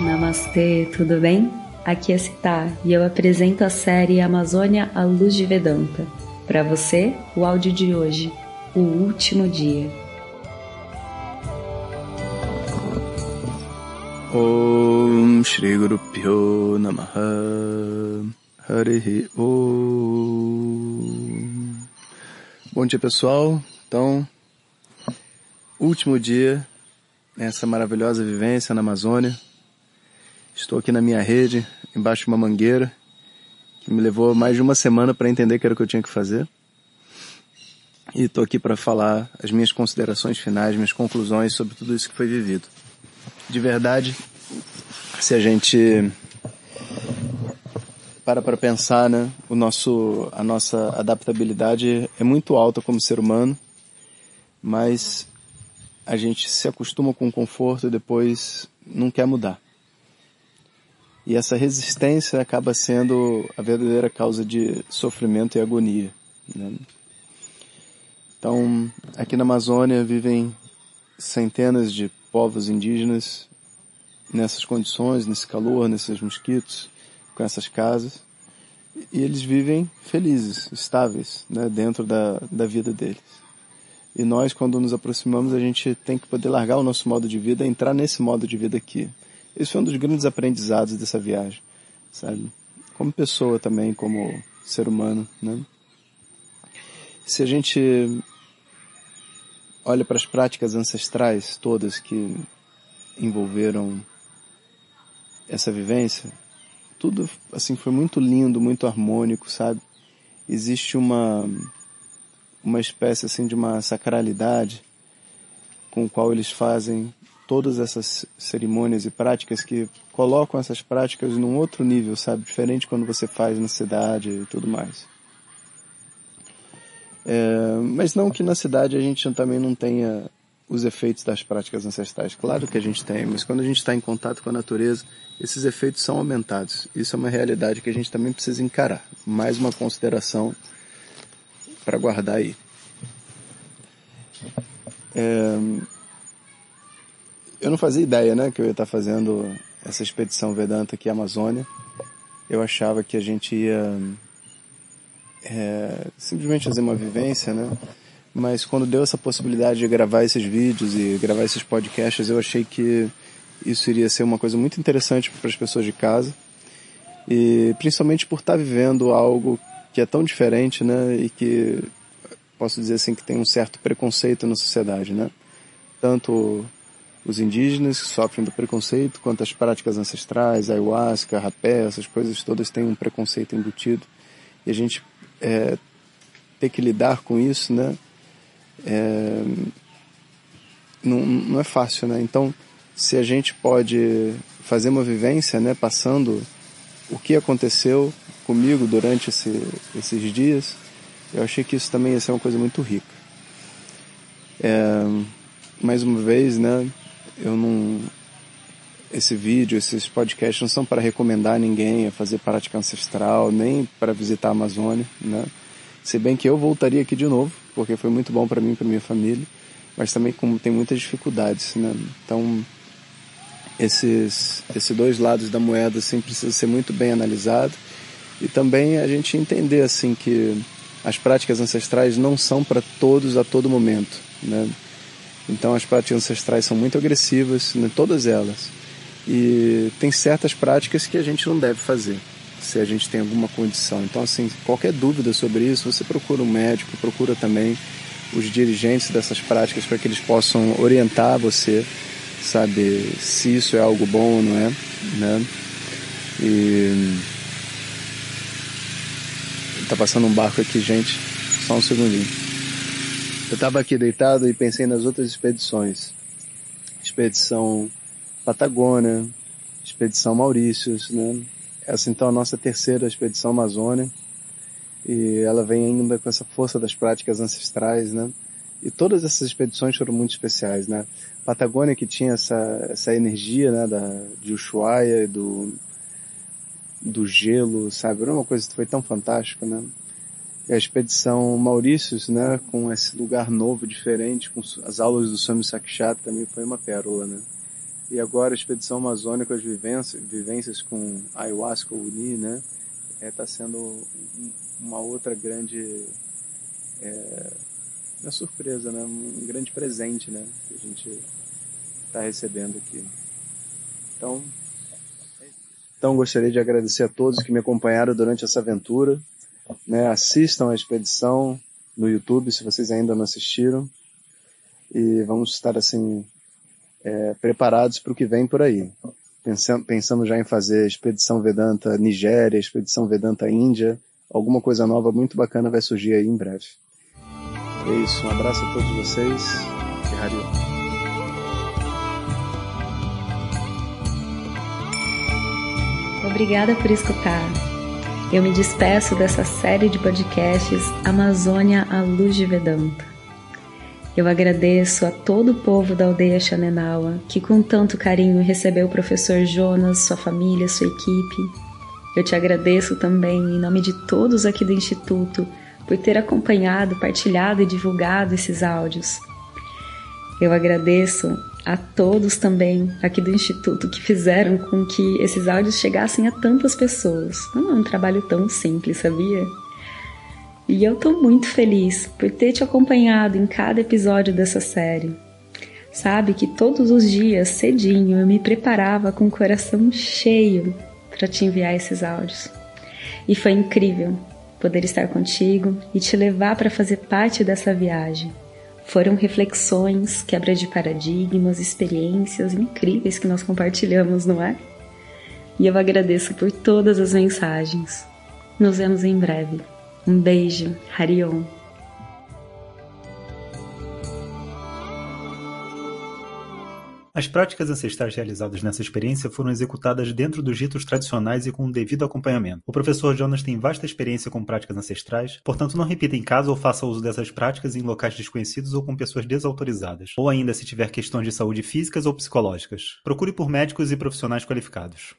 Namastê, tudo bem? Aqui é Citá e eu apresento a série Amazônia à Luz de Vedanta. Para você, o áudio de hoje, O Último Dia. Om Shri Guru Pyo Namaha Harihi Om Bom dia pessoal, então, último dia nessa maravilhosa vivência na Amazônia. Estou aqui na minha rede, embaixo de uma mangueira, que me levou mais de uma semana para entender que era o que eu tinha que fazer. E estou aqui para falar as minhas considerações finais, minhas conclusões sobre tudo isso que foi vivido. De verdade, se a gente para para pensar, né, o nosso, a nossa adaptabilidade é muito alta como ser humano, mas a gente se acostuma com o conforto e depois não quer mudar. E essa resistência acaba sendo a verdadeira causa de sofrimento e agonia. Né? Então, aqui na Amazônia vivem centenas de povos indígenas nessas condições, nesse calor, nesses mosquitos, com essas casas. E eles vivem felizes, estáveis, né, dentro da, da vida deles. E nós, quando nos aproximamos, a gente tem que poder largar o nosso modo de vida, entrar nesse modo de vida aqui. Esse foi um dos grandes aprendizados dessa viagem, sabe? Como pessoa também, como ser humano, né? Se a gente olha para as práticas ancestrais todas que envolveram essa vivência, tudo assim foi muito lindo, muito harmônico, sabe? Existe uma uma espécie assim de uma sacralidade com o qual eles fazem todas essas cerimônias e práticas que colocam essas práticas num outro nível, sabe? Diferente quando você faz na cidade e tudo mais. É, mas não que na cidade a gente também não tenha os efeitos das práticas ancestrais. Claro que a gente tem, mas quando a gente está em contato com a natureza, esses efeitos são aumentados. Isso é uma realidade que a gente também precisa encarar. Mais uma consideração para guardar aí. É, eu não fazia ideia, né, que eu ia estar fazendo essa expedição Vedanta aqui à Amazônia. Eu achava que a gente ia é, simplesmente fazer uma vivência, né? Mas quando deu essa possibilidade de gravar esses vídeos e gravar esses podcasts, eu achei que isso iria ser uma coisa muito interessante para as pessoas de casa. E principalmente por estar vivendo algo que é tão diferente, né? E que posso dizer assim que tem um certo preconceito na sociedade, né? Tanto os indígenas que sofrem do preconceito, quanto as práticas ancestrais, ayahuasca, rapé, essas coisas todas têm um preconceito embutido. E a gente é, ter que lidar com isso, né? É, não, não é fácil, né? Então, se a gente pode fazer uma vivência, né? Passando o que aconteceu comigo durante esse, esses dias, eu achei que isso também ia ser uma coisa muito rica. É, mais uma vez, né? Eu não, esse vídeo, esses podcasts não são para recomendar ninguém a fazer prática ancestral, nem para visitar a Amazônia, né? Se bem que eu voltaria aqui de novo, porque foi muito bom para mim e para minha família, mas também como tem muitas dificuldades, né? Então, esses, esses dois lados da moeda, assim, precisa ser muito bem analisado e também a gente entender, assim, que as práticas ancestrais não são para todos a todo momento, né? Então as práticas ancestrais são muito agressivas, né, todas elas. E tem certas práticas que a gente não deve fazer, se a gente tem alguma condição. Então, assim, qualquer dúvida sobre isso, você procura um médico, procura também os dirigentes dessas práticas para que eles possam orientar você, sabe, se isso é algo bom ou não é, né? E tá passando um barco aqui, gente. Só um segundinho. Eu estava aqui deitado e pensei nas outras expedições. Expedição Patagônia, Expedição Maurícios, né? Essa então é a nossa terceira expedição Amazônia. E ela vem ainda com essa força das práticas ancestrais, né? E todas essas expedições foram muito especiais, né? Patagônia que tinha essa, essa energia, né, da, de Ushuaia, do, do gelo, sabe? Era uma coisa que foi tão fantástica, né? A expedição Maurícios, né, com esse lugar novo, diferente, com as aulas do Swami Sakshat também foi uma pérola, né. E agora a expedição amazônica, as vivências, vivências com ayahuasca, uni, né? Está é, tá sendo uma outra grande é, uma surpresa, né? Um grande presente, né? Que a gente está recebendo aqui. Então, então gostaria de agradecer a todos que me acompanharam durante essa aventura. Né? Assistam a expedição no YouTube se vocês ainda não assistiram. E vamos estar assim é, preparados para o que vem por aí. Pensando já em fazer expedição Vedanta Nigéria, expedição Vedanta Índia, alguma coisa nova muito bacana vai surgir aí em breve. É isso, um abraço a todos vocês Hariom. Obrigada por escutar. Eu me despeço dessa série de podcasts Amazônia à Luz de Vedanta. Eu agradeço a todo o povo da aldeia Xanenawa que com tanto carinho recebeu o professor Jonas, sua família, sua equipe. Eu te agradeço também em nome de todos aqui do Instituto por ter acompanhado, partilhado e divulgado esses áudios. Eu agradeço a todos também aqui do Instituto que fizeram com que esses áudios chegassem a tantas pessoas. Não é um trabalho tão simples, sabia? E eu tô muito feliz por ter te acompanhado em cada episódio dessa série. Sabe que todos os dias, cedinho, eu me preparava com o coração cheio para te enviar esses áudios. E foi incrível poder estar contigo e te levar para fazer parte dessa viagem. Foram reflexões, quebra de paradigmas, experiências incríveis que nós compartilhamos, não é? E eu agradeço por todas as mensagens. Nos vemos em breve. Um beijo, Harion. As práticas ancestrais realizadas nessa experiência foram executadas dentro dos ritos tradicionais e com o devido acompanhamento. O professor Jonas tem vasta experiência com práticas ancestrais, portanto não repita em casa ou faça uso dessas práticas em locais desconhecidos ou com pessoas desautorizadas, ou ainda se tiver questões de saúde físicas ou psicológicas. Procure por médicos e profissionais qualificados.